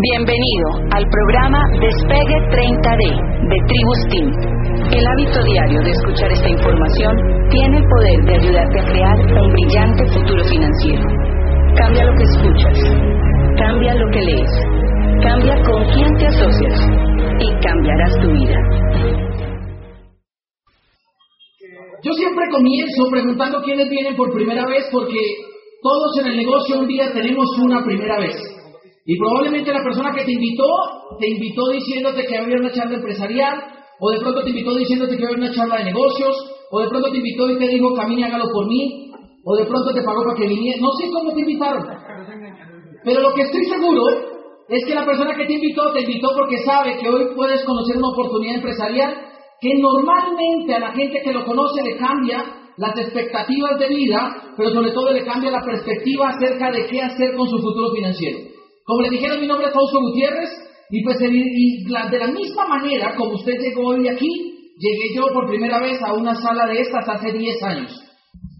Bienvenido al programa Despegue 30D de Tribus Team. El hábito diario de escuchar esta información tiene el poder de ayudarte a crear un brillante futuro financiero. Cambia lo que escuchas, cambia lo que lees, cambia con quién te asocias y cambiarás tu vida. Yo siempre comienzo preguntando quiénes vienen por primera vez porque todos en el negocio un día tenemos una primera vez. Y probablemente la persona que te invitó, te invitó diciéndote que había una charla empresarial, o de pronto te invitó diciéndote que había una charla de negocios, o de pronto te invitó y te dijo, camine, hágalo por mí, o de pronto te pagó para que viniera. No sé cómo te invitaron. Pero lo que estoy seguro es que la persona que te invitó, te invitó porque sabe que hoy puedes conocer una oportunidad empresarial que normalmente a la gente que lo conoce le cambia las expectativas de vida, pero sobre todo le cambia la perspectiva acerca de qué hacer con su futuro financiero. Como le dijeron, mi nombre es Fausto Gutiérrez, y pues y de la misma manera como usted llegó hoy aquí, llegué yo por primera vez a una sala de estas hace 10 años.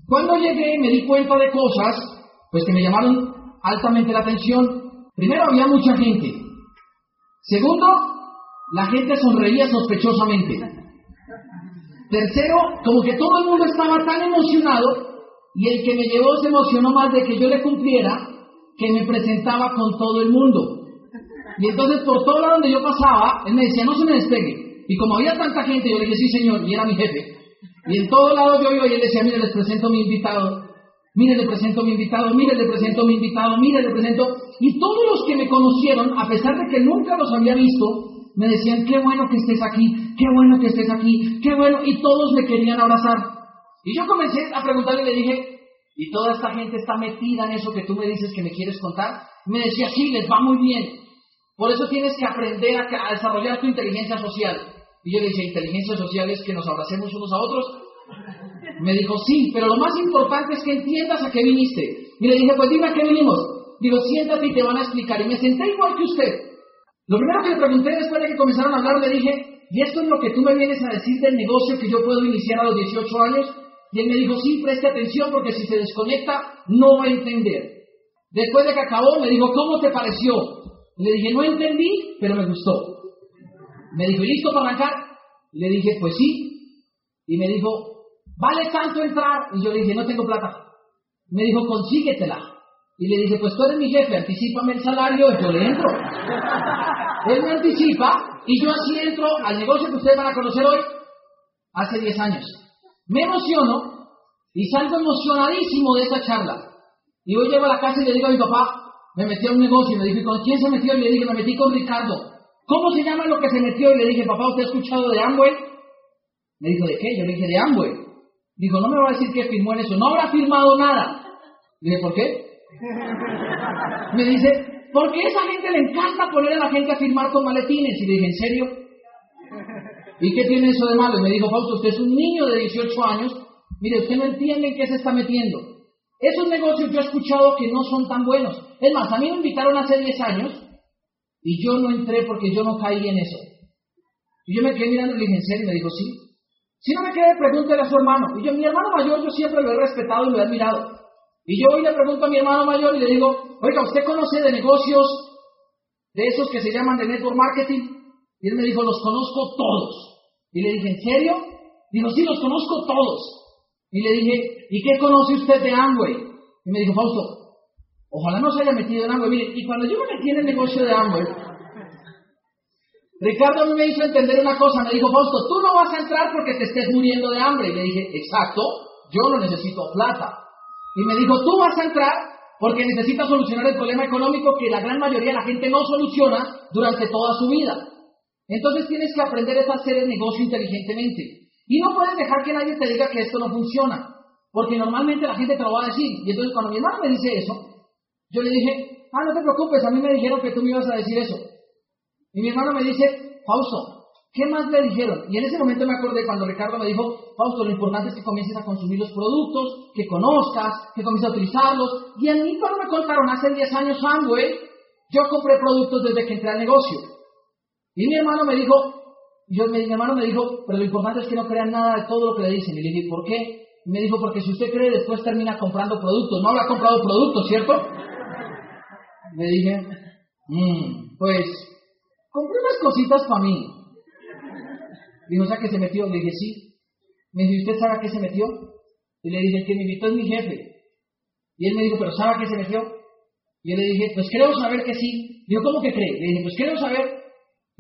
Cuando llegué me di cuenta de cosas, pues que me llamaron altamente la atención. Primero había mucha gente. Segundo, la gente sonreía sospechosamente. Tercero, como que todo el mundo estaba tan emocionado y el que me llevó se emocionó más de que yo le cumpliera que me presentaba con todo el mundo. Y entonces por todo lado donde yo pasaba, él me decía, no se me despegue. Y como había tanta gente, yo le dije, sí señor, y era mi jefe. Y en todo lado yo iba y él decía, mire, les presento a mi invitado. Mire, le presento a mi invitado, mire, le presento a mi invitado, mire, le presento. Y todos los que me conocieron, a pesar de que nunca los había visto, me decían, qué bueno que estés aquí, qué bueno que estés aquí, qué bueno. Y todos me querían abrazar. Y yo comencé a preguntarle y le dije, ¿y toda esta gente está metida en eso que tú me dices que me quieres contar? Me decía, sí, les va muy bien. Por eso tienes que aprender a, desarrollar tu inteligencia social. Y yo le dije, ¿inteligencia social es que nos abracemos unos a otros? Me dijo, sí, pero lo más importante es que entiendas a qué viniste. Y le dije, pues dime a qué vinimos. Digo, siéntate y te van a explicar. Y me senté igual que usted. Lo primero que le pregunté después de que comenzaron a hablar, le dije, ¿y esto es lo que tú me vienes a decir del negocio que yo puedo iniciar a los 18 años? Y él me dijo, sí, preste atención porque si se desconecta no va a entender. Después de que acabó, me dijo, ¿cómo te pareció? Le dije, no entendí, pero me gustó. Me dijo, ¿listo para arrancar? Le dije, pues sí. Y me dijo, ¿vale tanto entrar? Y yo le dije, no tengo plata. Me dijo, consíguetela. Y le dije, pues tú eres mi jefe, anticipame el salario y yo le entro. Él me anticipa y yo así entro al negocio que ustedes van a conocer hoy hace 10 años. Me emociono y salgo emocionadísimo de esa charla. Y hoy llego a la casa y le digo a mi papá, me metí a un negocio y me dijo, ¿con quién se metió? Y le dije, me metí con Ricardo. ¿Cómo se llama lo que se metió? Y le dije, papá, ¿usted ha escuchado de Amway? Me dijo, ¿de qué? Yo le dije, de Amway. Dijo, no me va a decir que firmó en eso. No habrá firmado nada. Le dije, ¿por qué? Me dice, porque esa gente le encanta poner a la gente a firmar con maletines. Y le dije, ¿en serio? ¿Y qué tiene eso de malo? Y me dijo, Fausto, usted es un niño de 18 años. Mire, usted no entiende en qué se está metiendo. Esos negocios yo he escuchado que no son tan buenos. Es más, a mí me invitaron hace 10 años y yo no entré porque yo no caí en eso. Y yo me quedé mirando ¿en serio? Y me dijo, sí. Si no me quedé, pregúntele a su hermano. Y yo, mi hermano mayor, yo siempre lo he respetado y lo he admirado. Y yo hoy le pregunto a mi hermano mayor y le digo, oiga, ¿usted conoce de negocios de esos que se llaman de network marketing? Y él me dijo, los conozco todos. Y le dije, ¿en serio? Dijo, sí, los conozco todos. Y le dije, ¿y qué conoce usted de Amway? Y me dijo, Fausto, ojalá no se haya metido en Amway. Mire, y cuando yo me metí en el negocio de Amway, Ricardo a mí me hizo entender una cosa. Me dijo, Fausto, tú no vas a entrar porque te estés muriendo de hambre. Y le dije, exacto, yo no necesito plata. Y me dijo, tú vas a entrar porque necesitas solucionar el problema económico que la gran mayoría de la gente no soluciona durante toda su vida. Entonces tienes que aprender a hacer el negocio inteligentemente. Y no puedes dejar que nadie te diga que esto no funciona, porque normalmente la gente te lo va a decir. Y entonces cuando mi hermano me dice eso, yo le dije, ah, no te preocupes, a mí me dijeron que tú me ibas a decir eso. Y mi hermano me dice, Fausto, ¿qué más le dijeron? Y en ese momento me acordé cuando Ricardo me dijo, Fausto, lo importante es que comiences a consumir los productos, que conozcas, que comiences a utilizarlos. Y a mí cuando me contaron hace 10 años Amway, yo compré productos desde que entré al negocio. Y mi hermano me dijo, yo, mi hermano me dijo, pero lo importante es que no crean nada de todo lo que le dicen. Y le dije, ¿por qué? Y me dijo, porque si usted cree, después termina comprando productos. No habrá comprado productos, ¿cierto? Le dije, Mm, pues, compré unas cositas para mí. Dijo, o sea, que se metió. Le dije, sí. Me dijo, ¿y usted sabe a qué se metió? Y le dije, el que me invitó es mi jefe. Y él me dijo, ¿pero sabe a qué se metió? Y yo le dije, pues creo saber que sí. Dijo, ¿cómo que cree? Le dije, pues creo saber.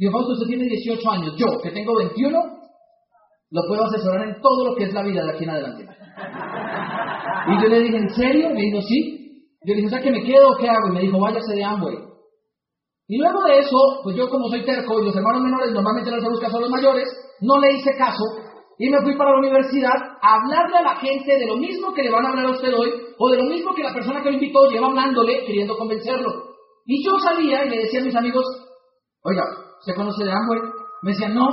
Dijo, Fausto, usted tiene 18 años. Yo, que tengo 21, lo puedo asesorar en todo lo que es la vida de aquí en adelante. Y yo le dije, ¿en serio? Me dijo, sí. Yo le dije, o sea, que me quedo o qué hago? Y me dijo, váyase de Amway. Y luego de eso, pues yo como soy terco y los hermanos menores normalmente no se buscan a los mayores, no le hice caso y me fui para la universidad a hablarle a la gente de lo mismo que le van a hablar a usted hoy, o de lo mismo que la persona que lo invitó lleva hablándole, queriendo convencerlo. Y yo salía y le decía a mis amigos, oiga, ¿se conoce de Amway? Me decían, no.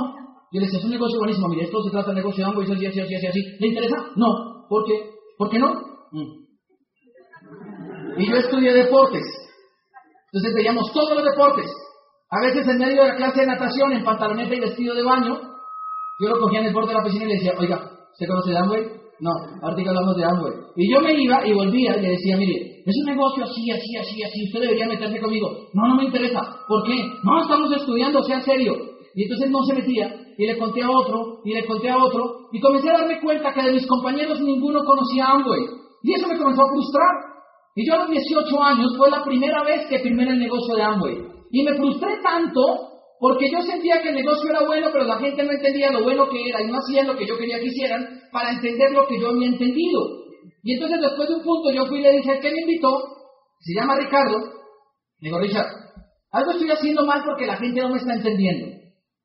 Yo le decía, es un negocio buenísimo, mire, esto se trata de negocio de Amway, así, así, así, así, así. ¿Le interesa? No. ¿Por qué? ¿Por qué no? Mm. Y yo estudié deportes. Entonces veíamos todos los deportes. A veces en medio de la clase de natación, en pantaloneta y vestido de baño, yo lo cogía en el borde de la piscina y le decía, oiga, ¿se conoce de Amway? No, ahorita hablamos de Amway. Y yo me iba y volvía y le decía, mire, es un negocio así, así, así, así, usted debería meterse conmigo. No, no me interesa. ¿Por qué? No, estamos estudiando, sea serio. Y entonces no se metía, y le conté a otro, y le conté a otro, y comencé a darme cuenta que de mis compañeros ninguno conocía Amway. Y eso me comenzó a frustrar. Y yo a los 18 años fue la primera vez que firmé en el negocio de Amway. Y me frustré tanto porque yo sentía que el negocio era bueno, pero la gente no entendía lo bueno que era y no hacían lo que yo quería que hicieran para entender lo que yo había entendido. Y entonces después de un punto yo fui y le dije, ¿qué me invitó? Se llama Ricardo. Le digo, Richard, algo estoy haciendo mal porque la gente no me está entendiendo.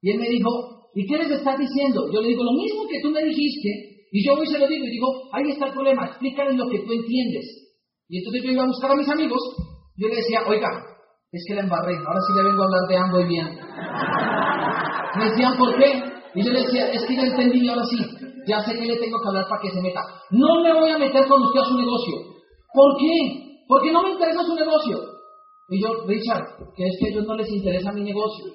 Y él me dijo, ¿y qué les estás diciendo? Yo le digo, lo mismo que tú me dijiste. Y yo hoy se lo digo y digo, ahí está el problema, explícales lo que tú entiendes. Y entonces yo iba a buscar a mis amigos, yo le decía, oiga, es que la embarré, ahora sí le vengo a hablar de ambos y bien. Me decían, ¿por qué? Y yo le decía, es que ya entendí y ahora sí, ya sé que le tengo que hablar para que se meta. No me voy a meter con usted a su negocio. ¿Por qué? Porque no me interesa su negocio. Y yo, Richard, que es que a ellos no les interesa mi negocio.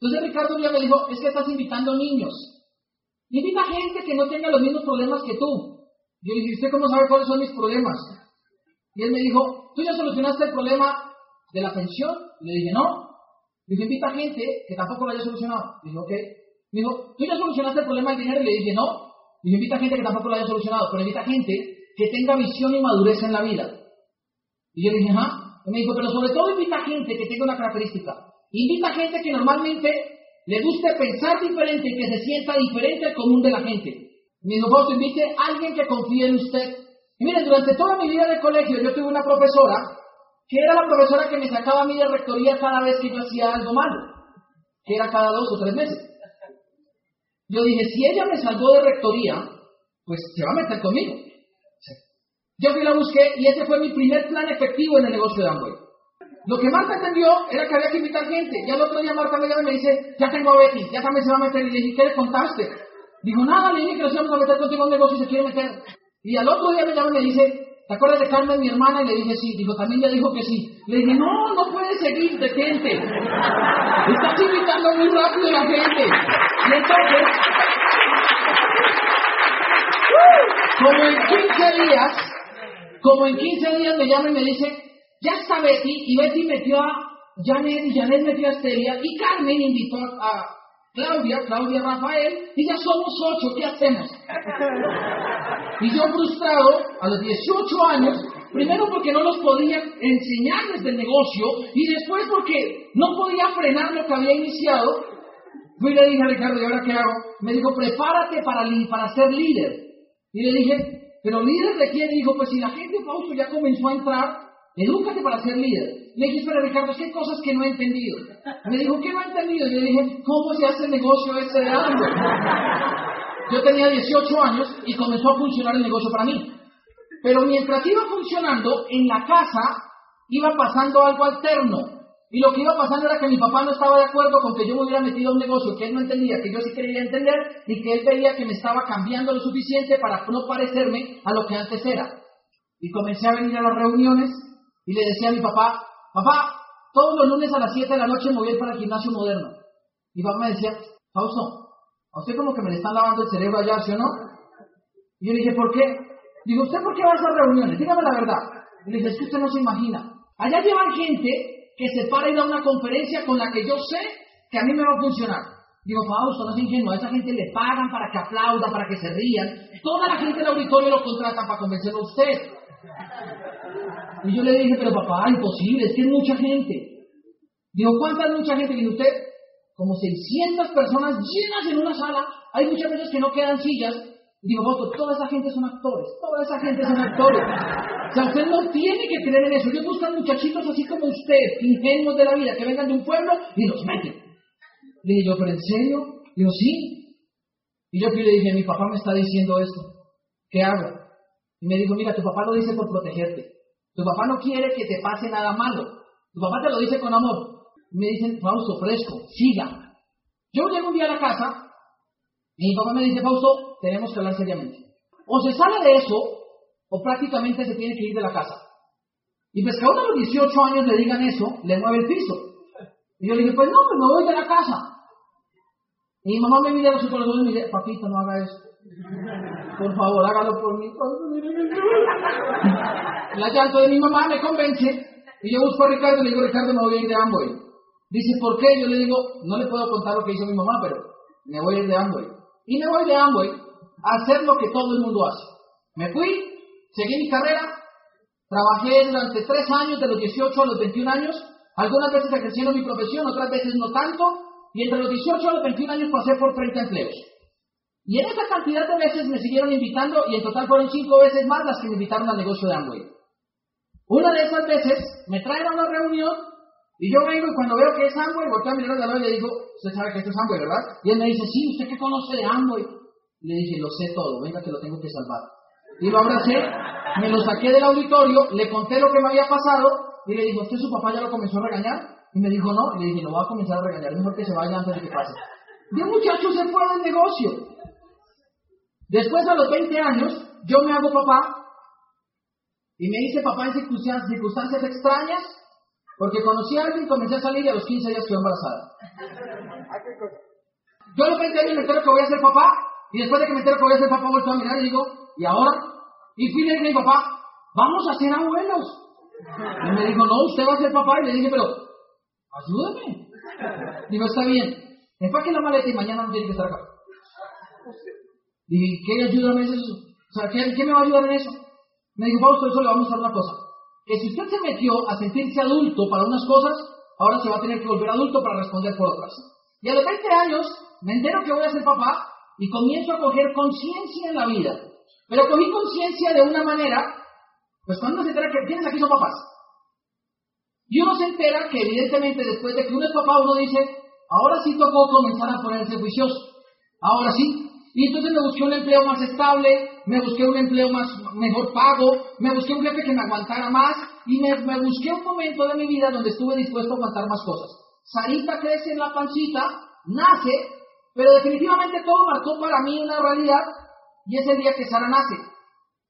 Entonces Ricardo ya me dijo, es que estás invitando niños. Invita gente que no tenga los mismos problemas que tú. Yo le dije, ¿usted cómo sabe cuáles son mis problemas? Y él me dijo, ¿tú ya solucionaste el problema de la pensión? Le dije, no. Dije, invita gente que tampoco lo haya solucionado. Dije, ok. Me dijo, ¿tú ya solucionaste el problema del dinero? Y le dije, no. Dije, invita gente que tampoco lo haya solucionado, pero invita gente que tenga visión y madurez en la vida. Y yo le dije, ajá. Y me dijo, pero sobre todo invita gente que tenga una característica. Invita gente que normalmente le guste pensar diferente y que se sienta diferente al común de la gente. Me dijo, vos invite a alguien que confíe en usted. Y miren, durante toda mi vida de colegio yo tuve una profesora que era la profesora que me sacaba a mí de rectoría cada vez que yo hacía algo malo, que era cada dos o tres meses. Yo dije, si ella me salvó de rectoría, pues se va a meter conmigo. Yo fui la busqué y ese fue mi primer plan efectivo en el negocio de Amway. Lo que Marta entendió era que había que invitar gente. Ya el otro día Marta me llama y me dice, ya tengo a Betty, ya también se va a meter. Y le dije, ¿qué le contaste? Dijo, nada, le dije que nos íbamos a meter contigo en un negocio y se quiere meter. Y al otro día me llama y me dice, ¿te acuerdas de Carmen, mi hermana? Y le dije, sí. Dijo, también ya dijo que sí. Le dije, no, no puedes seguir, detente. Estás invitando muy rápido a la gente. Y entonces, como en 15 días, como en 15 días me llama y me dice, ya está Betty, y Betty metió a Janet, y Janet metió a Estelia, y Carmen invitó a Claudia, Claudia Rafael, y ya somos ocho, ¿qué hacemos? Y yo frustrado, a los 18 años, primero porque no los podía enseñar desde el negocio, y después porque no podía frenar lo que había iniciado, fui y le dije a Ricardo, ¿y ahora qué hago? Me dijo, prepárate para, para ser líder. Y le dije, ¿pero líder de quién? Y dijo, pues si la gente Fausto ya comenzó a entrar, edúcate para ser líder. Le dije, pero Ricardo, ¿qué cosas que no he entendido? Me dijo, ¿qué no he entendido? Y le dije, ¿cómo se hace el negocio ese de algo? Yo tenía 18 años y comenzó a funcionar el negocio para mí. Pero mientras iba funcionando, en la casa iba pasando algo alterno. Y lo que iba pasando era que mi papá no estaba de acuerdo con que yo me hubiera metido a un negocio que él no entendía, que yo sí quería entender, y que él veía que me estaba cambiando lo suficiente para no parecerme a lo que antes era. Y comencé a venir a las reuniones y le decía a mi papá, papá, todos los lunes a las 7 de la noche me voy a ir para el gimnasio moderno. Mi papá me decía, Fausto, a usted como que me le están lavando el cerebro allá, ¿sí o no? Y yo le dije, ¿por qué? Digo, ¿usted por qué va a esas reuniones? Dígame la verdad. Y le dije, es que usted no se imagina. Allá llevan gente que se para y da una conferencia con la que yo sé que a mí me va a funcionar. Digo, Fausto, no es ingenuo, a esa gente le pagan para que aplauda, para que se rían. Toda la gente del auditorio lo contrata para convencerlo a usted. Y yo le dije, pero papá, imposible, es que es mucha gente. Digo, ¿cuánta mucha gente? Dice usted, como 600 personas llenas en una sala. Hay muchas veces que no quedan sillas. Digo, Fausto, toda esa gente son actores, toda esa gente son actores. O sea, usted no tiene que creer en eso. Ellos buscan muchachitos así como usted, ingenuos de la vida, que vengan de un pueblo y los meten. Le dije yo, ¿pero en serio? Digo, sí. Y yo le dije, mi papá me está diciendo esto. ¿Qué hago? Y me dijo, mira, tu papá lo dice por protegerte. Tu papá no quiere que te pase nada malo. Tu papá te lo dice con amor. Y me dicen, Fausto, fresco, siga. Yo llego un día a la casa y mi papá me dice, Fausto, tenemos que hablar seriamente. O se sale de eso, o prácticamente se tiene que ir de la casa. Y pues que a uno a los 18 años le digan eso, le mueve el piso. Y yo le dije, pues no, pues me voy de la casa. Y mi mamá me mira a los ojos y me dice, papito, no haga eso. Por favor, hágalo por mí. La llanto de mi mamá me convence. Y yo busco a Ricardo y le digo, Ricardo, me voy a ir de Amway. Dice, ¿por qué? Yo le digo, no le puedo contar lo que hizo mi mamá, pero me voy a ir de Amway. Y me voy de Amway a hacer lo que todo el mundo hace. Me fui, seguí mi carrera, trabajé durante tres años, de los 18 a los 21 años, algunas veces ejerciendo mi profesión, otras veces no tanto, y entre los 18 a los 21 años pasé por 30 empleos. Y en esa cantidad de veces me siguieron invitando y en total fueron cinco veces más las que me invitaron al negocio de Amway. Una de esas veces me traen a una reunión y yo vengo y cuando veo que es Amway, volteo a a la y le digo, usted sabe que esto es Amway, ¿verdad? Y él me dice, sí, ¿usted qué conoce de Amway? Le dije, lo sé todo, venga que lo tengo que salvar. Y lo abracé, me lo saqué del auditorio, le conté lo que me había pasado y le dije, ¿usted su papá ya lo comenzó a regañar? Y me dijo, no, y le dije, lo va a comenzar a regañar, mejor que se vaya antes de que pase. Y el muchacho se fue del negocio. Después, a los 20 años, yo me hago papá y me hice papá en circunstancias, extrañas porque conocí a alguien, comencé a salir y a los 15 días estoy embarazada. Yo a los 20 años me entero que voy a ser papá y después de que me entero que voy a ser papá, vuelto a mirar y digo, ¿y ahora? Y fui y a mi papá, vamos a ser abuelos. Y me dijo, no, usted va a ser papá. Y le dije, pero, ayúdame. Digo, está bien, empaque la maleta y mañana no tiene que estar acá. Dije, ¿qué ayúdame es eso? O sea, ¿qué, ¿qué, me va a ayudar en eso? Me dijo, Fausto, eso le vamos a dar una cosa. Que si usted se metió a sentirse adulto para unas cosas, ahora se va a tener que volver adulto para responder por otras. Y a los 20 años me entero que voy a ser papá y comienzo a coger conciencia en la vida. Pero cogí conciencia de una manera, pues cuando se entera que tienes aquí son papás. Y uno se entera que evidentemente después de que uno es papá, uno dice, ahora sí tocó comenzar a ponerse juicioso. Ahora sí, y entonces me busqué un empleo más estable, me busqué un empleo más mejor pago, me busqué un jefe que me aguantara más y me, me, busqué un momento de mi vida donde estuve dispuesto a aguantar más cosas. Sarita crece en la pancita, nace, pero definitivamente todo marcó para mí una realidad y es el día que Sara nace.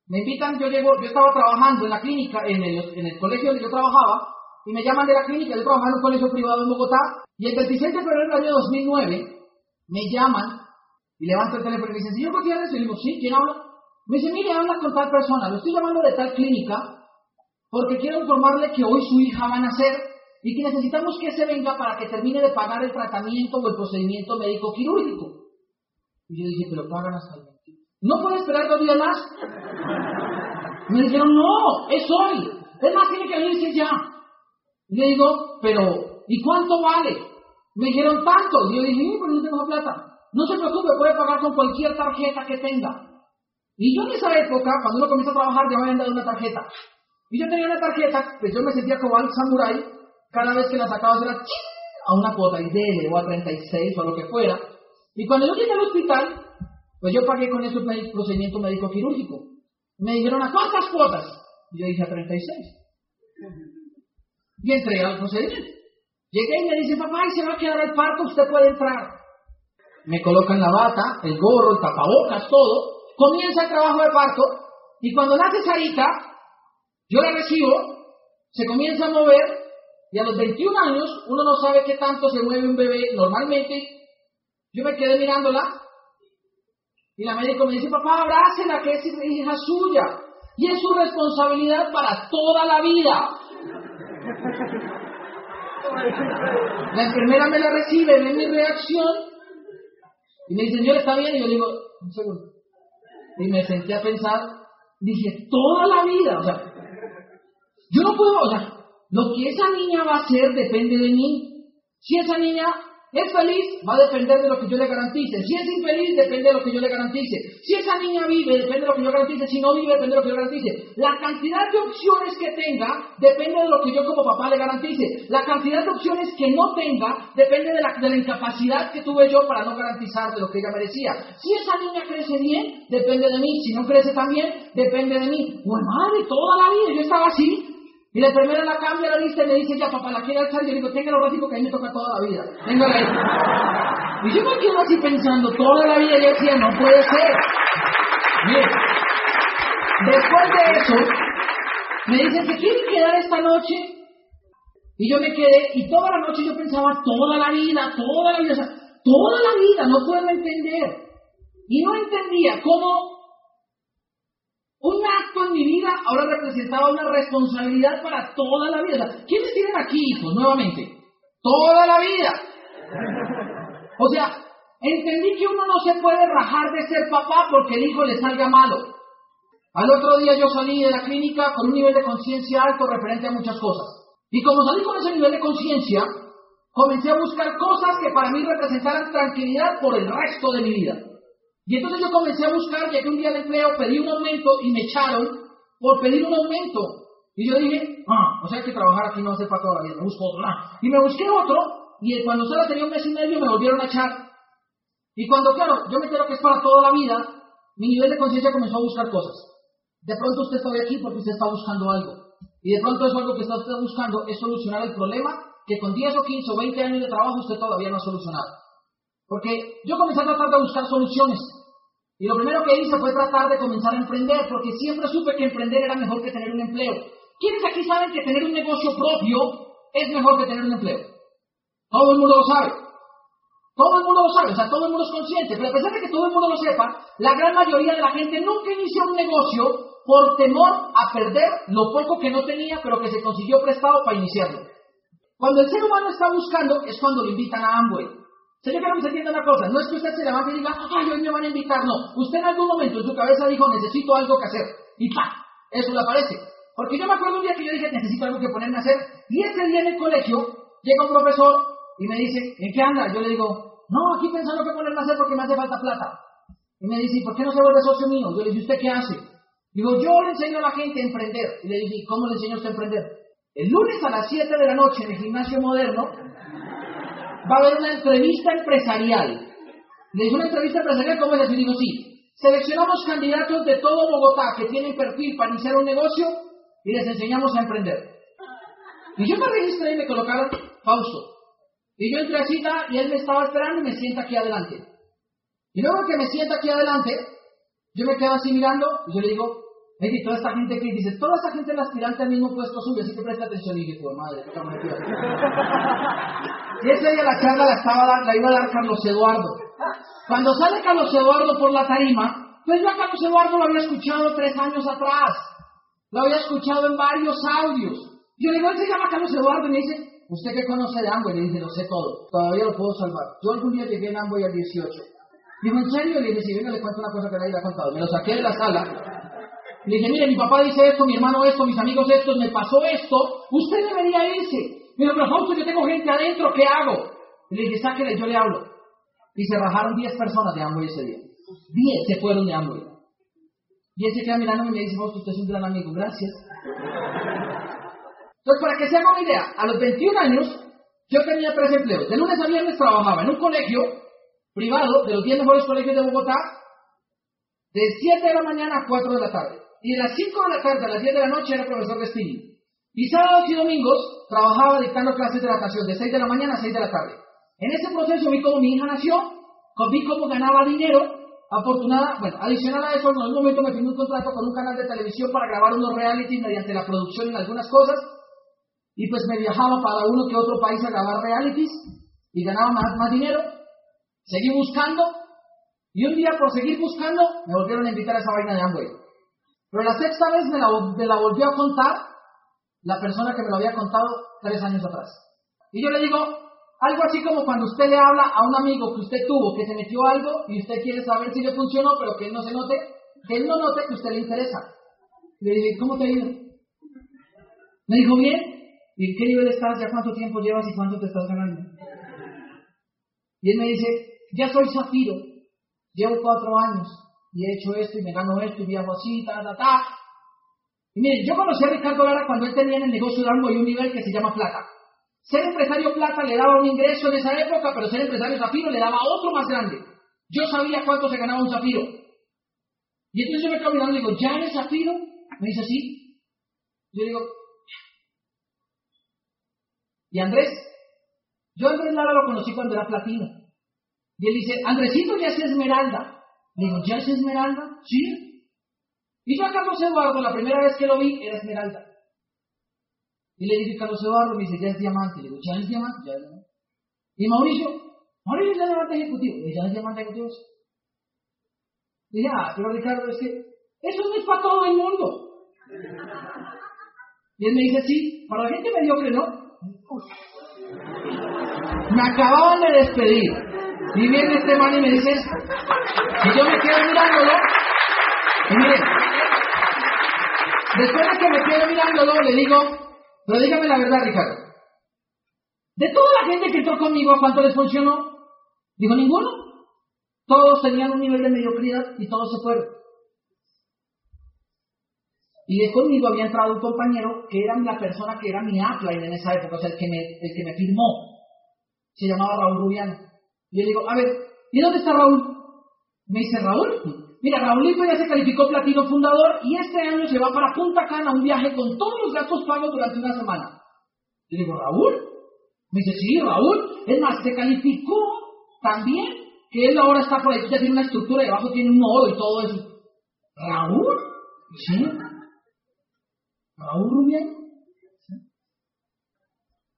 Me invitan, yo llego, yo estaba trabajando en la clínica, en el, en el colegio donde yo trabajaba, y me llaman de la clínica, yo trabajaba en un colegio privado en Bogotá, y el 26 de febrero del año 2009 me llaman y levanto el teléfono y me dicen, señor Gutiérrez, y digo, sí, ¿quién habla? Me dice, mire, habla con tal persona, lo estoy llamando de tal clínica porque quiero informarle que hoy su hija va a nacer y que necesitamos que se venga para que termine de pagar el tratamiento o el procedimiento médico quirúrgico. Y yo dije, pero pagan hasta el 20. ¿No puede esperar dos días más? Me dijeron, no, es hoy. Es más, tiene que venirse ya. Y le digo, pero, ¿y cuánto vale? Me dijeron tanto. Y yo dije, pero no tengo plata. No se preocupe, puede pagar con cualquier tarjeta que tenga. Y yo en esa época, cuando uno comienza a trabajar, ya me habían dado una tarjeta. Y yo tenía una tarjeta, pues yo me sentía como al samurái, cada vez que la sacaba era a una cuota y o a 36 o a lo que fuera. Y cuando yo llegué al hospital, pues yo pagué con eso el procedimiento médico quirúrgico. Me dijeron, ¿a cuántas cuotas? Y yo dije, a 36. Y entré al procedimiento. Llegué y me dice, papá, y se va a quedar el parto, usted puede entrar me colocan la bata, el gorro, el tapabocas, todo, comienza el trabajo de parto, y cuando nace Sarita, yo la recibo, se comienza a mover, y a los 21 años uno no sabe qué tanto se mueve un bebé normalmente. Yo me quedé mirándola, y la médico me dice, papá, abrácela, que es hija suya, y es su responsabilidad para toda la vida. La enfermera me la recibe, ve mi reacción y me dice, señor, ¿está bien? Y yo le digo, un segundo. Y me senté a pensar, dije, toda la vida, o sea, yo no puedo, o sea, lo que esa niña va a hacer depende de mí. Si esa niña es feliz, va a depender de lo que yo le garantice. Si es infeliz, depende de lo que yo le garantice. Si esa niña vive, depende de lo que yo garantice. Si no vive, depende de lo que yo garantice. La cantidad de opciones que tenga, depende de lo que yo como papá le garantice. La cantidad de opciones que no tenga, depende de la, de la incapacidad que tuve yo para no garantizar de lo que ella merecía. Si esa niña crece bien, depende de mí. Si no crece tan bien, depende de mí. Pues madre, toda la vida yo estaba así. Y la enfermera la cambia la lista y me dice, ya papá, la quiere alzar. Y yo digo, téngalo rápido que a mí me toca toda la vida. Téngala ahí. Y yo me quedo así pensando, toda la vida yo decía, no puede ser. Bien. Después de eso, me dicen, ¿se quieren quedar esta noche? Y yo me quedé, y toda la noche yo pensaba, toda la vida, toda la vida, o sea, toda la vida, no puedo entender. Y no entendía cómo un acto en mi vida ahora representaba una responsabilidad para toda la vida. ¿Quiénes tienen aquí hijos nuevamente? Toda la vida. O sea, entendí que uno no se puede rajar de ser papá porque el hijo le salga malo. Al otro día yo salí de la clínica con un nivel de conciencia alto referente a muchas cosas. Y como salí con ese nivel de conciencia, comencé a buscar cosas que para mí representaran tranquilidad por el resto de mi vida. Y entonces yo comencé a buscar, llegué un día de empleo, pedí un aumento y me echaron por pedir un aumento. Y yo dije, ah, o sea que trabajar aquí no hace para toda la vida, me busco otro. Ah. Y me busqué otro, y cuando solo tenía un mes y medio me volvieron a echar. Y cuando, claro, yo me entero que es para toda la vida, mi nivel de conciencia comenzó a buscar cosas. De pronto usted está hoy aquí porque usted está buscando algo. Y de pronto eso algo que está usted buscando es solucionar el problema que con 10 o 15 o 20 años de trabajo usted todavía no ha solucionado. Porque yo comencé a tratar de buscar soluciones. Y lo primero que hice fue tratar de comenzar a emprender, porque siempre supe que emprender era mejor que tener un empleo. ¿Quiénes aquí saben que tener un negocio propio es mejor que tener un empleo? Todo el mundo lo sabe. Todo el mundo lo sabe, o sea, todo el mundo es consciente. Pero a pesar de que todo el mundo lo sepa, la gran mayoría de la gente nunca inicia un negocio por temor a perder lo poco que no tenía, pero que se consiguió prestado para iniciarlo. Cuando el ser humano está buscando, es cuando lo invitan a Amway. Señor, que entienda una cosa. No es que usted se levante y diga, ay, hoy me van a invitar. No. Usted en algún momento en su cabeza dijo, necesito algo que hacer. Y ¡pa! Eso le aparece. Porque yo me acuerdo un día que yo dije, necesito algo que ponerme a hacer. Y ese día en el colegio llega un profesor y me dice, ¿en qué anda? Yo le digo, no, aquí pensando qué ponerme a hacer porque me hace falta plata. Y me dice, ¿por qué no se vuelve socio mío? Yo le dije, ¿usted qué hace? Digo, yo le enseño a la gente a emprender. Y le dije, ¿cómo le enseño a usted a emprender? El lunes a las 7 de la noche en el gimnasio moderno va a haber una entrevista empresarial. Le digo, una entrevista empresarial, ¿cómo es? Y digo, sí. Seleccionamos candidatos de todo Bogotá que tienen perfil para iniciar un negocio y les enseñamos a emprender. Y yo me registré y me colocaron Fausto. Y yo entré a cita y él me estaba esperando y me sienta aquí adelante. Y luego que me sienta aquí adelante, yo me quedo así mirando y yo le digo, y toda esta gente que dice, toda esta gente la aspirante al mismo puesto suyo, así que presta atención y dije, madre, Y ese día la charla la, estaba, la iba a dar Carlos Eduardo. Cuando sale Carlos Eduardo por la tarima, pues yo a Carlos Eduardo lo había escuchado tres años atrás. Lo había escuchado en varios audios. Yo le digo, él se llama Carlos Eduardo y me dice, ¿usted qué conoce de Amboy? Le dice, lo sé todo, todavía lo puedo salvar. Yo algún día llegué en Amboy al 18. Digo, ¿en serio? Le dije, si venga, le cuento una cosa que nadie le ha contado. Me lo saqué de la sala le dije, mire, mi papá dice esto, mi hermano esto, mis amigos esto, me pasó esto, usted debería irse. Pero Fausto, yo tengo gente adentro, ¿qué hago? Le dije, sáquele, yo le hablo. Y se bajaron 10 personas de Amway ese día. 10 se fueron de Amway. Y él se queda mirando y me dice, Fausto, usted es un gran amigo, gracias. Entonces, para que se haga una idea, a los 21 años, yo tenía tres empleos. De lunes a viernes trabajaba en un colegio privado, de los 10 mejores colegios de Bogotá, de 7 de la mañana a 4 de la tarde. Y de las 5 de la tarde a las 10 de la noche era profesor de spinning. Y sábados y domingos trabajaba dictando clases de natación de 6 de la mañana a 6 de la tarde. En ese proceso vi cómo mi hija nació, vi cómo ganaba dinero, afortunada, bueno, adicional a eso, en algún momento me firmé un contrato con un canal de televisión para grabar unos realities mediante la producción en algunas cosas, y pues me viajaba para uno que otro país a grabar realities, y ganaba más, más dinero, seguí buscando, y un día por seguir buscando, me volvieron a invitar a esa vaina de Amway. Pero la sexta vez me la, volvió a contar la persona que me lo había contado tres años atrás. Y yo le digo, algo así como cuando usted le habla a un amigo que usted tuvo, que se metió algo y usted quiere saber si le funcionó, pero que él no se note, que él no note que usted le interesa. Le dije, ¿cómo te ha ido? Me dijo, bien. ¿Y en qué nivel estás? ¿Ya cuánto tiempo llevas y cuánto te estás ganando? Y él me dice, ya soy Zafiro, llevo cuatro años y he hecho esto y me gano esto y viajo así, ta, ta, ta. Y miren, yo conocí a Ricardo Lara cuando él tenía en el negocio de algo y un nivel que se llama plata. Ser empresario plata le daba un ingreso en esa época, pero ser empresario zafiro le daba otro más grande. Yo sabía cuánto se ganaba un zafiro. Y entonces yo me quedo mirando y digo, ¿ya eres zafiro? Me dice, sí. Yo digo, ¿y Andrés? Yo Andrés Lara lo conocí cuando era platino. Y él dice, Andresito ya es esmeralda. Digo, ¿ya es esmeralda? Sí. Y yo a Carlos Eduardo, la primera vez que lo vi, era esmeralda. Y le dije, Carlos Eduardo, me dice, ya es diamante. Le digo, ¿ya es diamante? Ya es diamante. Y Mauricio, Mauricio ya es diamante ejecutivo. Le dije, ¿ya es diamante ejecutivo? Le dije, ah, pero Ricardo, es que eso no es para todo el mundo. Y él me dice, sí, para la gente mediocre no. Me acababan de despedir. Y viene este man y me dice, y yo me quedo mirándolo, y mire, después de que me quedo mirándolo, le digo, pero dígame la verdad, Ricardo. De toda la gente que entró conmigo, ¿a cuánto les funcionó? Digo, ninguno. Todos tenían un nivel de mediocridad y todos se fueron. Y de conmigo había entrado un compañero que era la persona que era mi upline en esa época, o sea, el que me, el que me firmó. Se llamaba Raúl Rubiano. Y yo digo, a ver, ¿y dónde está Raúl? Me dice, Raúl, mira, Raúlito ya se calificó platino fundador y este año se va para Punta Cana un viaje con todos los gastos pagos durante una semana. Le digo, ¿Raúl? Me dice, sí, Raúl. Es más, se calificó también, que él ahora está por ahí, ya tiene una estructura y abajo tiene un oro y todo eso. ¿Raúl? Sí. ¿Raúl Rubiano? ¿Sí?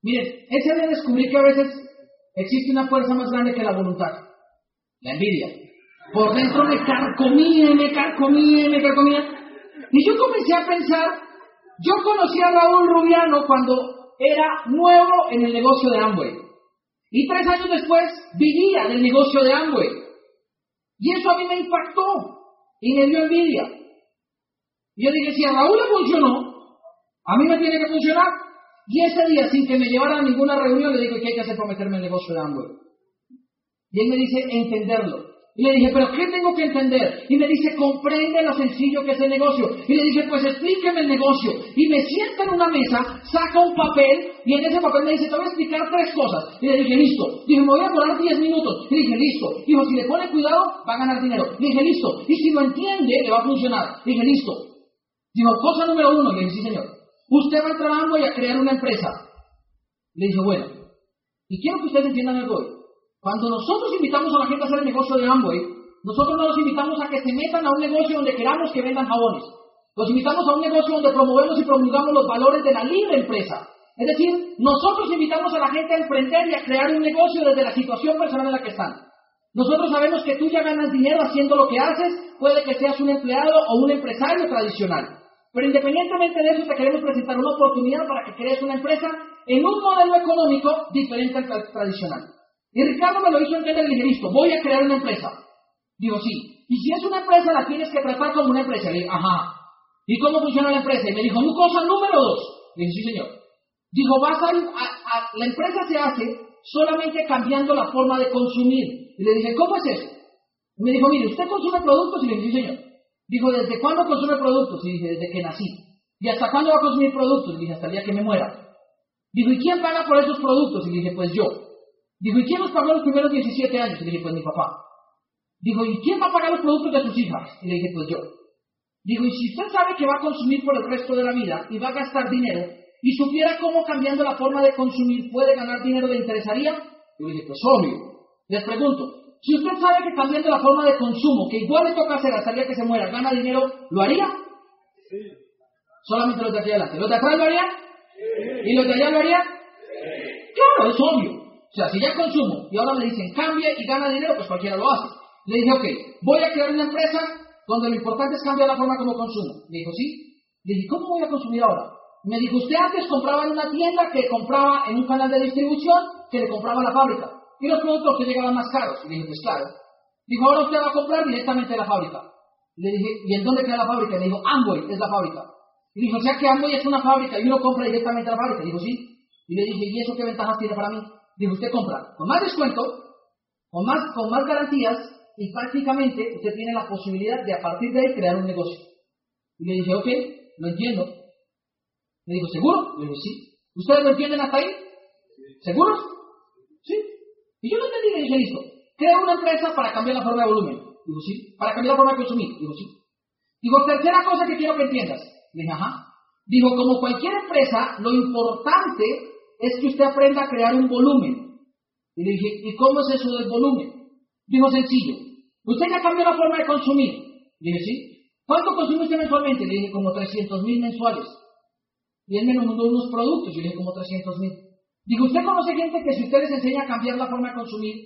Miren, ese día descubrí que a veces existe una fuerza más grande que la voluntad, la envidia. Por dentro me carcomía, me carcomía, me carcomía. Y yo comencé a pensar, yo conocí a Raúl Rubiano cuando era nuevo en el negocio de Amway. Y tres años después vivía del negocio de Amway. Y eso a mí me impactó y me dio envidia. Y yo dije, si a Raúl le funcionó, a mí me tiene que funcionar. Y ese día, sin que me llevara a ninguna reunión, le dije, ¿qué hay que hacer para meterme en el negocio de Amway? Y él me dice, entenderlo. Y le dije, ¿pero qué tengo que entender? Y me dice, comprende lo sencillo que es el negocio. Y le dije, pues explíqueme el negocio. Y me sienta en una mesa, saca un papel, y en ese papel me dice, te voy a explicar tres cosas. Y le dije, listo. Dije, me voy a demorar 10 minutos. Y le dije, listo. Dijo, si le pone cuidado, va a ganar dinero. Le dije, listo. Y si lo entiende, le va a funcionar. Le dije, listo. Dijo, cosa número uno. Le dije, sí, señor. Usted va a entrar a Amway a crear una empresa. Le dije, bueno. Y quiero que ustedes entiendan algo hoy. Cuando nosotros invitamos a la gente a hacer el negocio de Amway, nosotros no los invitamos a que se metan a un negocio donde queramos que vendan jabones. Los invitamos a un negocio donde promovemos y promulgamos los valores de la libre empresa. Es decir, nosotros invitamos a la gente a emprender y a crear un negocio desde la situación personal en la que están. Nosotros sabemos que tú ya ganas dinero haciendo lo que haces, puede que seas un empleado o un empresario tradicional. Pero independientemente de eso, te queremos presentar una oportunidad para que crees una empresa en un modelo económico diferente al tradicional. Y Ricardo me lo hizo entender y dije, listo, voy a crear una empresa. Digo, sí. Y si es una empresa, la tienes que tratar como una empresa. Le dije, ajá. ¿Y cómo funciona la empresa? Y me dijo, cosa número dos. Le dije, sí, señor. Dijo, vas a, a, la empresa se hace solamente cambiando la forma de consumir. Y le dije, ¿cómo es eso? Y me dijo, mire, ¿usted consume productos? Y le dije, sí, señor. Dijo, ¿desde cuándo consume productos? Y dije, desde que nací. ¿Y hasta cuándo va a consumir productos? Y dije, hasta el día que me muera. Dijo, ¿y quién paga por esos productos? Y dije, pues yo. Dijo, ¿y quién nos pagó los primeros 17 años? Y dije, pues mi papá. Dijo, ¿y quién va a pagar los productos de sus hijas? Y le dije, pues yo. Dijo, y si usted sabe que va a consumir por el resto de la vida y va a gastar dinero, y supiera cómo cambiando la forma de consumir puede ganar dinero, ¿le interesaría? Yo le dije, pues obvio. Les pregunto, si usted sabe que cambiando la forma de consumo, que igual le toca hacer hasta el día que se muera, gana dinero, ¿lo haría? Sí. Solamente los de aquí adelante. ¿Los de atrás lo harían? Sí. ¿Y los de allá lo harían? Sí. Claro, es obvio. O sea, si ya consumo y ahora me dicen cambie y gana dinero, pues cualquiera lo hace. Le dije, ok, voy a crear una empresa donde lo importante es cambiar la forma como consumo. Le dijo, sí. Le dije, ¿cómo voy a consumir ahora? Me dijo, usted antes compraba en una tienda que compraba en un canal de distribución que le compraba a la fábrica. Y los productos que llegaban más caros. Y le dije, pues claro. Dijo, ahora usted va a comprar directamente de la fábrica. Le dije, ¿y en dónde queda la fábrica? Le dijo, Amway es la fábrica. Y dijo, o sea que Amway es una fábrica y uno compra directamente la fábrica. Dijo, sí. Y le dije, ¿y eso qué ventajas tiene para mí? Dijo, usted compra con más descuento, con más, con más garantías y prácticamente usted tiene la posibilidad de a partir de ahí crear un negocio. Y le dije, ok, lo entiendo. Me dijo, ¿seguro? Le dije, sí. ¿Ustedes lo entienden hasta ahí? ¿Seguros? Sí. Y yo lo entendí y le dije, listo. Crea una empresa para cambiar la forma de volumen. Digo, sí. Para cambiar la forma de consumir. Digo, sí. Digo, tercera cosa que quiero que entiendas. Dije, ajá. Digo, como cualquier empresa, lo importante es que usted aprenda a crear un volumen. Y le dije, ¿y cómo es eso del volumen? Dijo, sencillo. Usted ya cambió la forma de consumir. Dije, sí. ¿Cuánto consume usted mensualmente? Le dije, como 300 mil mensuales. Y él me nombró unos productos. Yo le dije, como 300 mil. Digo, ¿usted conoce gente que si usted les enseña a cambiar la forma de consumir,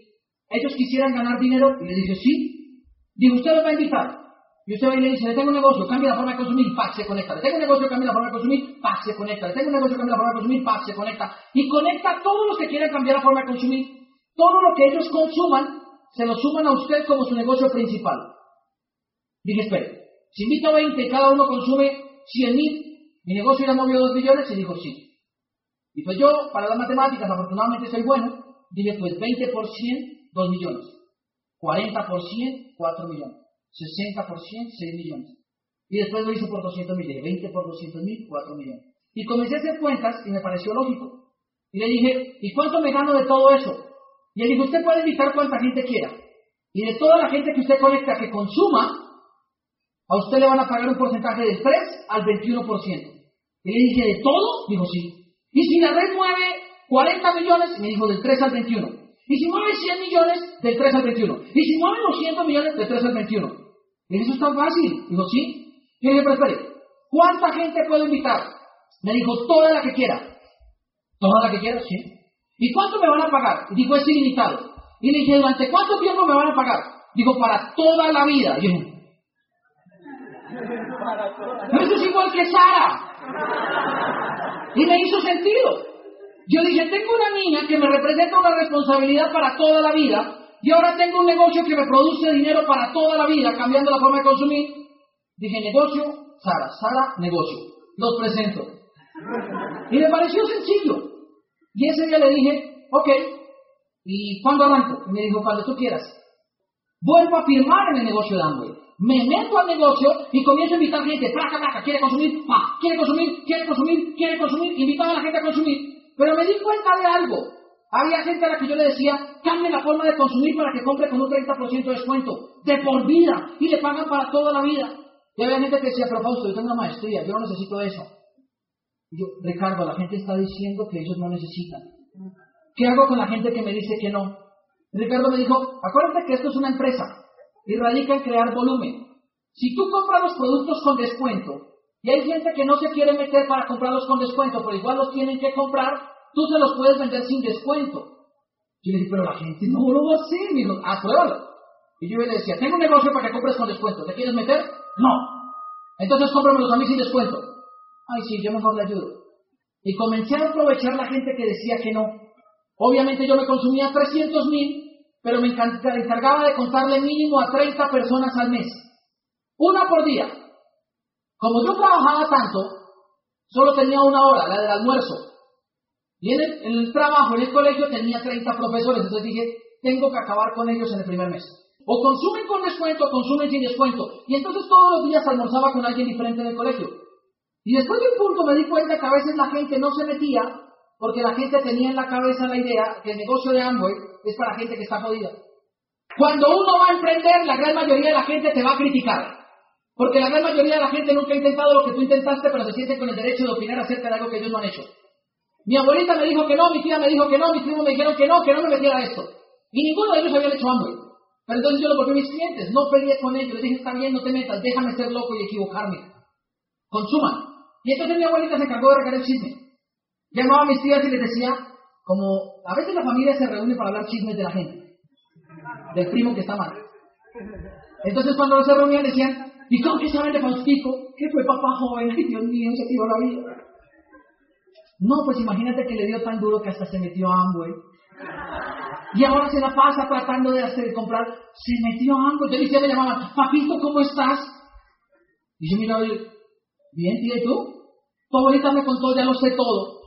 ellos quisieran ganar dinero? Y le dije, sí. Digo, ¿usted los va a invitar? Y usted va y le dice, le tengo un negocio, cambia la forma de consumir, ¡pac! se conecta. Le tengo un negocio, cambia la forma de consumir, ¡pac! se conecta. Le tengo un negocio, cambia la forma de consumir, ¡pac! se conecta. Y conecta a todos los que quieren cambiar la forma de consumir. Todo lo que ellos consuman, se lo suman a usted como su negocio principal. Dije, espere, si invito a 20 y cada uno consume 100 mil, ¿mi negocio ya movió 2 millones? Y dijo, sí. Y pues yo, para las matemáticas, afortunadamente soy bueno, dije, pues 20 por 100, 2 millones. 40 por 100, 4 millones. 60 por 100, 6 millones. Y después lo hice por 200 mil, 20 por 200 mil, 4 millones. Y comencé a hacer cuentas y me pareció lógico. Y le dije, ¿y cuánto me gano de todo eso? Y él dijo, usted puede invitar cuanta gente quiera. Y de toda la gente que usted conecta que consuma, a usted le van a pagar un porcentaje del 3 al 21%. Y le dije, ¿de todo? Dijo, sí. Y si la red mueve 40 millones, me dijo, del 3 al 21. Y si mueve 100 millones, del 3 al 21. Y si mueve 200 millones, del 3 al 21. Y eso es tan fácil. Dijo, sí. Yo le dije, pero espere, ¿cuánta gente puedo invitar? Me dijo, toda la que quiera. ¿Toda la que quiera? Sí. ¿Y cuánto me van a pagar? Dijo, es ilimitado. Y le dije, ¿durante cuánto tiempo me van a pagar? Dijo, para toda la vida. Y yo, eso es igual que Sara. Y me hizo sentido. Yo dije, tengo una niña que me representa una responsabilidad para toda la vida y ahora tengo un negocio que me produce dinero para toda la vida, cambiando la forma de consumir. Dije, negocio, Sara, Sara, negocio. Los presento. Y me pareció sencillo. Y ese día le dije, ok, ¿y cuándo arranco? Y me dijo, cuando tú quieras. Vuelvo a firmar en el negocio de Amway. Me meto al negocio y comienzo a invitar gente, placa, placa, quiere consumir, pa, quiere consumir, quiere consumir, quiere consumir, invitaba a la gente a consumir. Pero me di cuenta de algo. Había gente a la que yo le decía, cambie la forma de consumir para que compre con un 30% de descuento, de por vida, y le pagan para toda la vida. Y había gente que decía, pero Fausto, yo tengo una maestría, yo no necesito eso. Y yo, Ricardo, la gente está diciendo que ellos no necesitan. ¿Qué hago con la gente que me dice que no? Ricardo me dijo, acuérdate que esto es una empresa y radica en crear volumen. Si tú compras los productos con descuento y hay gente que no se quiere meter para comprarlos con descuento, pero igual los tienen que comprar, tú se los puedes vender sin descuento. Y le dije, pero la gente no lo va a hacer. Me dijo, apruébalo. Y yo le decía, tengo un negocio para que compres con descuento. ¿Te quieres meter? No. Entonces cómpramelos a mí sin descuento. Ay, sí, yo mejor le ayudo. Y comencé a aprovechar la gente que decía que no. Obviamente yo me consumía 300 mil, pero me encargaba de contarle mínimo a 30 personas al mes. Una por día. Como yo trabajaba tanto, solo tenía una hora, la del almuerzo. Y en el, trabajo, en el colegio, tenía 30 profesores. Entonces dije, tengo que acabar con ellos en el primer mes. O consumen con descuento, consumen sin descuento. Y entonces todos los días almorzaba con alguien diferente en el colegio. Y después de un punto me di cuenta que a veces la gente no se metía porque la gente tenía en la cabeza la idea que el negocio de Amway es para gente que está jodida. Cuando uno va a emprender, la gran mayoría de la gente te va a criticar. Porque la gran mayoría de la gente nunca ha intentado lo que tú intentaste, pero se siente con el derecho de opinar acerca de algo que ellos no han hecho. Mi abuelita me dijo que no, mi tía me dijo que no, mis primos me dijeron que no, que no me metiera esto. Y ninguno de ellos había hecho Amway. Pero entonces yo lo volví a mis clientes, no peleé con ellos, les dije, está bien, no te metas, déjame ser loco y equivocarme. Consuman. Y entonces mi abuelita se encargó de regar el chisme. Llamaba a mis tías y les decía, como a veces la familia se reúne para hablar chismes de la gente, del primo que está mal. Entonces cuando se reunían decían, ¿y cómo que saben de Faustico? ¿Qué fue papá joven? Ay Dios mío, se tiró la vida. No, pues imagínate que le dio tan duro que hasta se metió a Amway. Y ahora se la pasa tratando de hacer comprar. Se metió a Amway. Yo decía, me llamaban, papito, ¿cómo estás? Y yo miraba y bien, ¿y tú? Tu abuelita me contó, ya lo sé todo.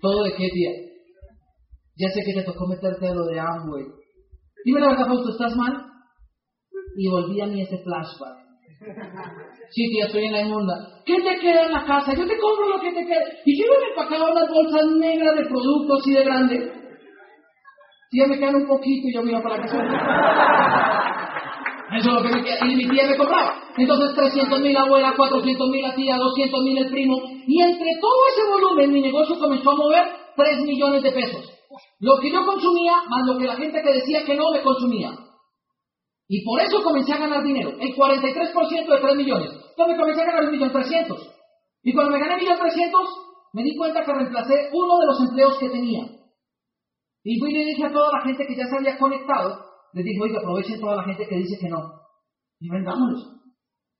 ¿Todo de qué, tía? Ya sé que te tocó meterte a lo de Amway. Dime la verdad, Fausto, ¿estás mal? Y volví a mí ese flashback. Sí, tía, estoy en la inmunda. ¿Qué te queda en la casa? Yo te compro lo que te queda. Y yo me empacaba unas bolsas negras de productos así de grande. Tía, me quedan un poquito y yo miro para la casa. Eso es lo que me queda. Y mi tía me compraba. Entonces 300 mil abuela, 400 mil la tía, 200 mil el primo. Y entre todo ese volumen mi negocio comenzó a mover 3 millones de pesos. Lo que yo consumía más lo que la gente que decía que no me consumía. Y por eso comencé a ganar dinero, el 43% de 3 millones. Entonces comencé a ganar 1.300.000. Y cuando me gané 1.300.000, me di cuenta que reemplacé uno de los empleos que tenía. Y fui y le dije a toda la gente que ya se había conectado, les dije, oiga, aprovechen toda la gente que dice que no. Y vendámoslos.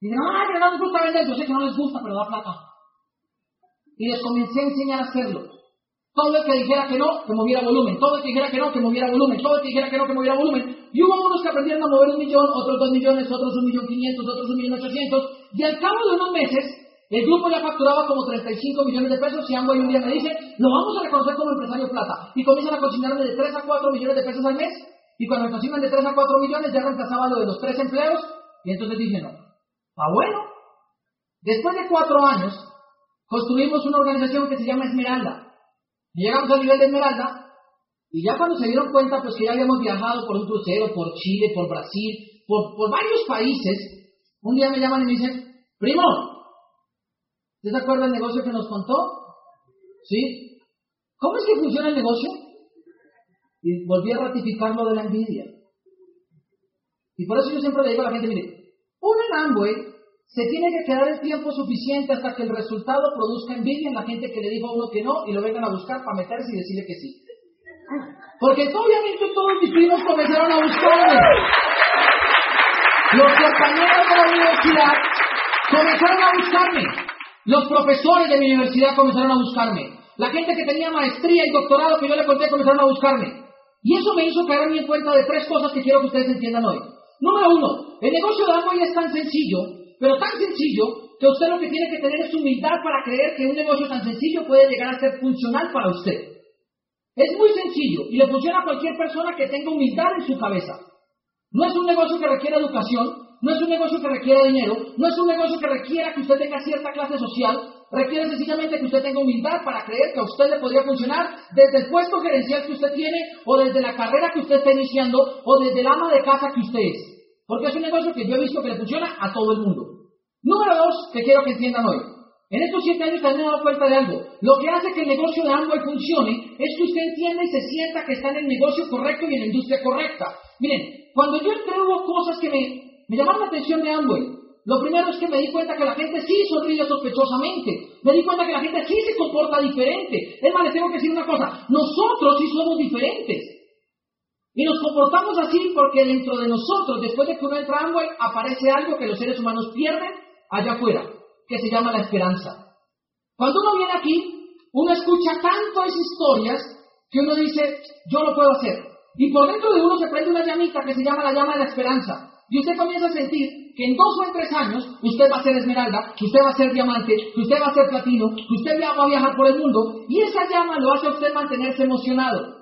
Dijeron, ay, pero no les gusta vender, yo sé que no les gusta, pero da plata. Y les comencé a enseñar a hacerlo. Todo el que dijera que no, que moviera volumen. Todo el que dijera que no, que moviera volumen. Todo el que dijera que no, que moviera volumen. Y hubo unos que aprendieron a mover un millón, otros dos millones, otros un millón quinientos, otros un millón ochocientos. Y al cabo de unos meses, el grupo ya facturaba como 35 millones de pesos y Amway un día me dice, lo vamos a reconocer como empresario plata. Y comienzan a consignarme de 3 a 4 millones de pesos al mes. Y cuando me consignan de 3 a 4 millones, ya reemplazaba lo de los tres empleos. Y entonces dije, no. Ah, bueno. Después de cuatro años, construimos una organización que se llama Esmeralda. Llegamos al nivel de Esmeralda y ya cuando se dieron cuenta, pues que ya habíamos viajado por un crucero, por Chile, por Brasil, por, por varios países, un día me llaman y me dicen, primo, ¿usted se acuerda del negocio que nos contó? ¿Sí? ¿Cómo es que funciona el negocio? Y volví a ratificar lo de la envidia. Y por eso yo siempre le digo a la gente, mire, uno en se tiene que quedar el tiempo suficiente hasta que el resultado produzca envidia en la gente que le dijo a uno que no y lo vengan a buscar para meterse y decirle que sí. Porque obviamente todos mis primos comenzaron a buscarme. Los compañeros de la universidad comenzaron a buscarme. Los profesores de mi universidad comenzaron a buscarme. La gente que tenía maestría y doctorado que yo le conté comenzaron a buscarme. Y eso me hizo caer en cuenta de tres cosas que quiero que ustedes entiendan hoy. Número uno, el negocio de Amway es tan sencillo, pero tan sencillo, que usted lo que tiene que tener es humildad para creer que un negocio tan sencillo puede llegar a ser funcional para usted. Es muy sencillo y le funciona a cualquier persona que tenga humildad en su cabeza. No es un negocio que requiera educación, no es un negocio que requiera dinero, no es un negocio que requiera que usted tenga cierta clase social, requiere sencillamente que usted tenga humildad para creer que a usted le podría funcionar desde el puesto gerencial que usted tiene, o desde la carrera que usted está iniciando, o desde el ama de casa que usted es. Porque es un negocio que yo he visto que le funciona a todo el mundo. Número dos, que quiero que entiendan hoy. En estos siete años también me he dado cuenta de algo. Lo que hace que el negocio de Amway funcione es que usted entienda y se sienta que está en el negocio correcto y en la industria correcta. Miren, cuando yo entré hubo cosas que me, me llamaron la atención de Amway. Lo primero es que me di cuenta que la gente sí sonríe sospechosamente. Me di cuenta que la gente sí se comporta diferente. Es más, les tengo que decir una cosa. Nosotros sí somos diferentes. Y nos comportamos así porque dentro de nosotros, después de que uno entra a aparece algo que los seres humanos pierden allá afuera que se llama la esperanza. Cuando uno viene aquí, uno escucha tantas historias que uno dice, yo lo puedo hacer. Y por dentro de uno se prende una llamita que se llama la llama de la esperanza. Y usted comienza a sentir que en dos o en tres años usted va a ser esmeralda, que usted va a ser diamante, que usted va a ser platino, que usted va a viajar por el mundo. Y esa llama lo hace a usted mantenerse emocionado.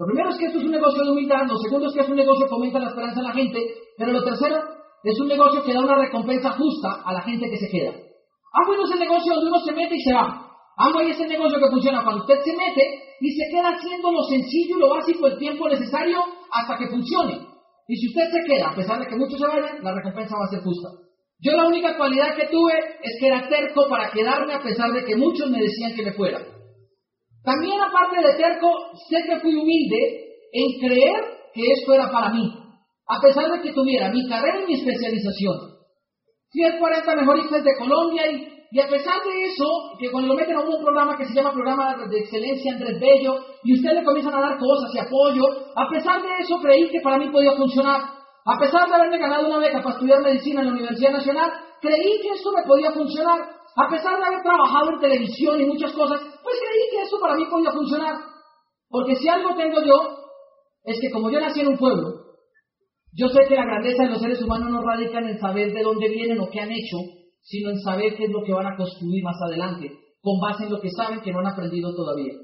Lo primero es que esto es un negocio de humildad, lo segundo es que es un negocio que aumenta la esperanza a la gente, pero lo tercero es un negocio que da una recompensa justa a la gente que se queda. Amway es el negocio donde uno se mete y se va. Amway es el negocio que funciona cuando usted se mete y se queda haciendo lo sencillo y lo básico el tiempo necesario hasta que funcione. Y si usted se queda, a pesar de que muchos se vayan, la recompensa va a ser justa. Yo la única cualidad que tuve es que era terco para quedarme a pesar de que muchos me decían que me fuera. También aparte de terco, sé que fui humilde en creer que esto era para mí, a pesar de que tuviera mi carrera y mi especialización. Fui el 40 mejores de Colombia y, a pesar de eso, que cuando lo meten a un programa que se llama Programa de Excelencia Andrés Bello, y ustedes le comienzan a dar cosas y apoyo, a pesar de eso creí que para mí podía funcionar. A pesar de haberme ganado una beca para estudiar medicina en la Universidad Nacional, creí que esto me podía funcionar. A pesar de haber trabajado en televisión y muchas cosas, pues creí que eso para mí podía funcionar. Porque si algo tengo yo, es que como yo nací en un pueblo, yo sé que la grandeza de los seres humanos no radica en saber de dónde vienen o qué han hecho, sino en saber qué es lo que van a construir más adelante, con base en lo que saben que no han aprendido todavía.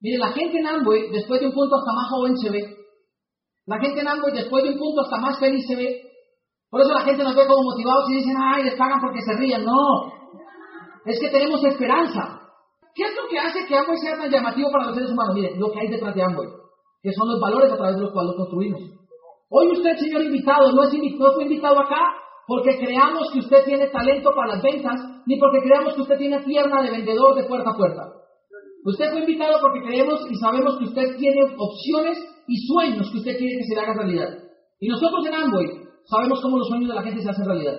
Mire, la gente en Amway, después de un punto hasta más joven se ve. La gente en Amway, después de un punto hasta más feliz se ve. Por eso la gente nos ve como motivados y dicen, ay, les pagan porque se ríen. No, es que tenemos esperanza. ¿Qué es lo que hace que Amway sea tan llamativo para los seres humanos? Mire, lo que hay detrás de Amway, que son los valores a través de los cuales lo construimos. Hoy usted, señor invitado, no, es invitado, fue invitado acá porque creamos que usted tiene talento para las ventas, ni porque creamos que usted tiene pierna de vendedor de puerta a puerta. Usted fue invitado porque creemos y sabemos que usted tiene opciones y sueños que usted quiere que se hagan realidad. Y nosotros en Amway sabemos cómo los sueños de la gente se hacen realidad.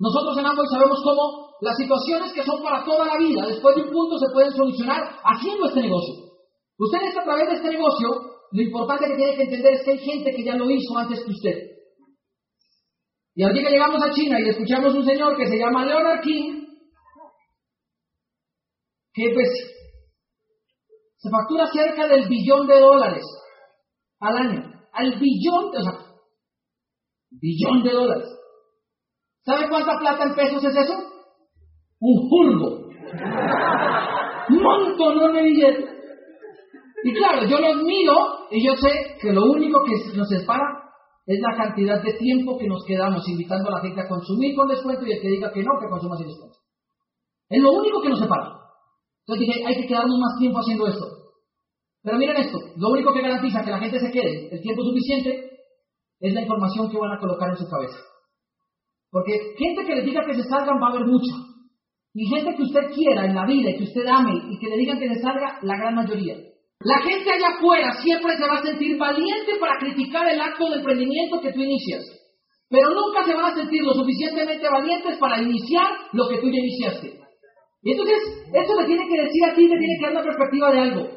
Nosotros en Amway sabemos cómo las situaciones que son para toda la vida, después de un punto se pueden solucionar haciendo este negocio. Usted está a través de este negocio, lo importante que tiene que entender es que hay gente que ya lo hizo antes que usted. Y aquí que llegamos a China y escuchamos un señor que se llama Leonard King, que pues se factura cerca del billón de dólares al año. Al billón, o sea, billón de dólares. ¿Sabe cuánta plata en pesos es eso? Un. Un montón de billetes. Y claro, yo los miro y yo sé que lo único que nos separa es la cantidad de tiempo que nos quedamos invitando a la gente a consumir con descuento y el que diga que no, que consuma sin descuento. Es lo único que nos separa. Entonces dije, hay que quedarnos más tiempo haciendo esto. Pero miren esto, lo único que garantiza que la gente se quede el tiempo suficiente es la información que van a colocar en su cabeza. Porque gente que le diga que se salgan va a haber mucha. Y gente que usted quiera en la vida y que usted ame y que le digan que se salga, la gran mayoría. La gente allá afuera siempre se va a sentir valiente para criticar el acto de emprendimiento que tú inicias. Pero nunca se van a sentir lo suficientemente valientes para iniciar lo que tú ya iniciaste. Y entonces, eso le tiene que decir a ti, le tiene que dar una perspectiva de algo.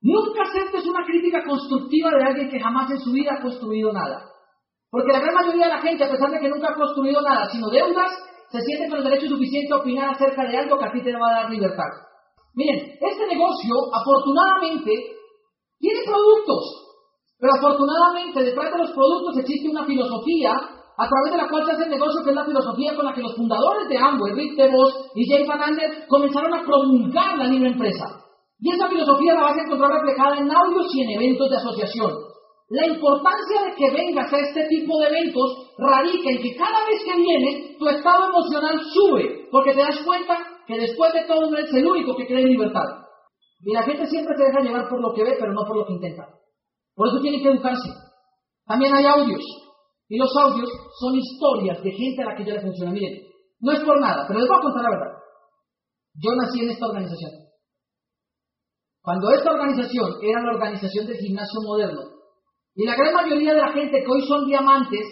Nunca aceptes una crítica constructiva de alguien que jamás en su vida ha construido nada. Porque la gran mayoría de la gente, a pesar de que nunca ha construido nada, sino deudas, se siente con el derecho suficiente a opinar acerca de algo que a ti te va a dar libertad. Miren, este negocio, afortunadamente, tiene productos. Pero afortunadamente, detrás de los productos existe una filosofía a través de la cual se hace el negocio, que es la filosofía con la que los fundadores de Amway, Rick DeVos y Jay Van comenzaron a promulgar la libre empresa. Y esa filosofía la vas a encontrar reflejada en audios y en eventos de asociación. La importancia de que vengas a este tipo de eventos radica en que cada vez que viene, tu estado emocional sube, porque te das cuenta que después de todo no eres el único que cree en libertad. Y la gente siempre se deja llevar por lo que ve, pero no por lo que intenta. Por eso tiene que educarse. También hay audios. Y los audios son historias de gente a la que ya le funciona. Miren, no es por nada, pero les voy a contar la verdad. Yo nací en esta organización. Cuando esta organización era la organización del gimnasio moderno, y la gran mayoría de la gente que hoy son diamantes,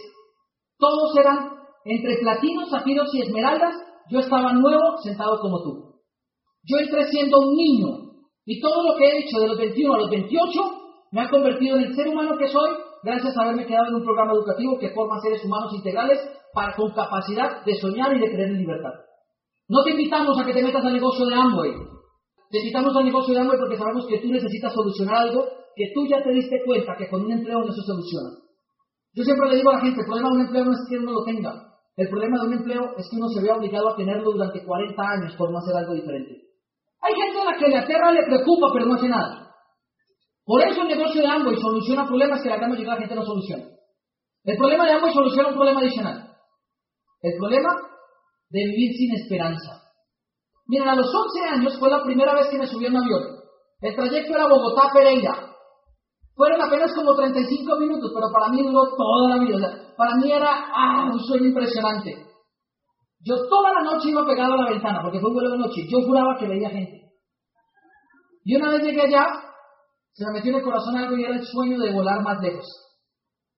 todos eran entre platinos, zafiros y esmeraldas, yo estaba nuevo sentado como tú. Yo entré siendo un niño, y todo lo que he hecho de los 21 a los 28 me ha convertido en el ser humano que soy gracias a haberme quedado en un programa educativo que forma seres humanos integrales con capacidad de soñar y de creer en libertad. No te invitamos a que te metas al negocio de Amway. Te invitamos al negocio de Amway porque sabemos que tú necesitas solucionar algo que tú ya te diste cuenta que con un empleo no se soluciona. Yo siempre le digo a la gente, el problema de un empleo no es que uno lo tenga. El problema de un empleo es que uno se ve obligado a tenerlo durante 40 años por no hacer algo diferente. Hay gente a la que le aterra, le preocupa, pero no hace nada. Por eso el negocio de Amway soluciona problemas que la gran mayoría de la gente no soluciona. El problema de Amway soluciona un problema adicional. El problema de vivir sin esperanza. Miren, a los 11 años fue la primera vez que me subí a un avión. El trayecto era Bogotá-Pereira. Fueron apenas como 35 minutos, pero para mí duró toda la vida. para mí era ah, un sueño impresionante. Yo toda la noche iba pegado a la ventana, porque fue un vuelo de noche. Yo juraba que veía gente. Y una vez llegué allá, se me metió en el corazón algo y era el sueño de volar más lejos.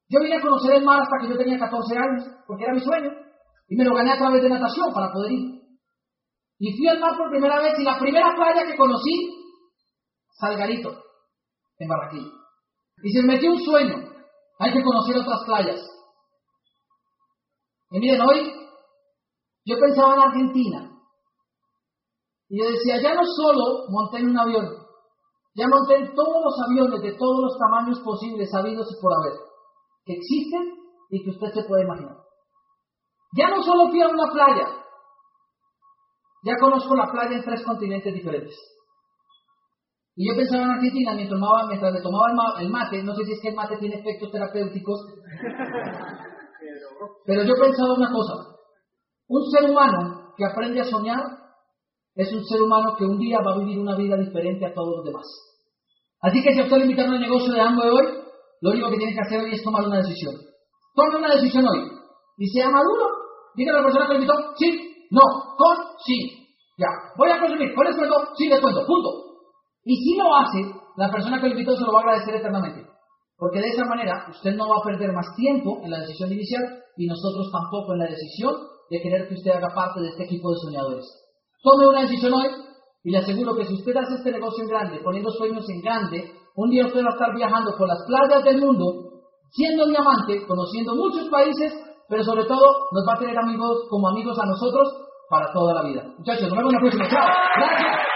Yo vine a conocer el mar hasta que yo tenía 14 años, porque era mi sueño, y me lo gané a través de natación para poder ir. Y fui al mar por primera vez y la primera playa que conocí, Salgarito, en Barranquilla. Y se me metió un sueño, hay que conocer otras playas. Y miren, hoy yo pensaba en Argentina, Y yo decía, ya no solo monté en un avión, ya monté en todos los aviones de todos los tamaños posibles, sabidos y por haber, que existen y que usted se puede imaginar. Ya no solo fui a una playa, ya conozco la playa en tres continentes diferentes. Y yo pensaba en Argentina mientras, tomaba, mientras le tomaba el mate, no sé si es que el mate tiene efectos terapéuticos, pero yo pensaba una cosa, un ser humano que aprende a soñar es un ser humano que un día va a vivir una vida diferente a todos los demás. Así que si usted le invitaron al negocio de Amway hoy, lo único que tiene que hacer hoy es tomar una decisión. Tome una decisión hoy y sea maduro. Dígale a la persona que le invitó, sí, no, con, sí. Ya, voy a consumir, ¿con descuento? Sí, descuento, punto. Y si lo hace, la persona que le invitó se lo va a agradecer eternamente. Porque de esa manera usted no va a perder más tiempo en la decisión inicial y nosotros tampoco en la decisión de querer que usted haga parte de este equipo de soñadores. Tome una decisión hoy y le aseguro que si usted hace este negocio en grande, poniendo sueños en grande, un día usted va a estar viajando por las playas del mundo, siendo diamante, conociendo muchos países, pero sobre todo nos va a tener amigos como amigos a nosotros para toda la vida. Muchachos, nos vemos en la próxima. Chao. Gracias.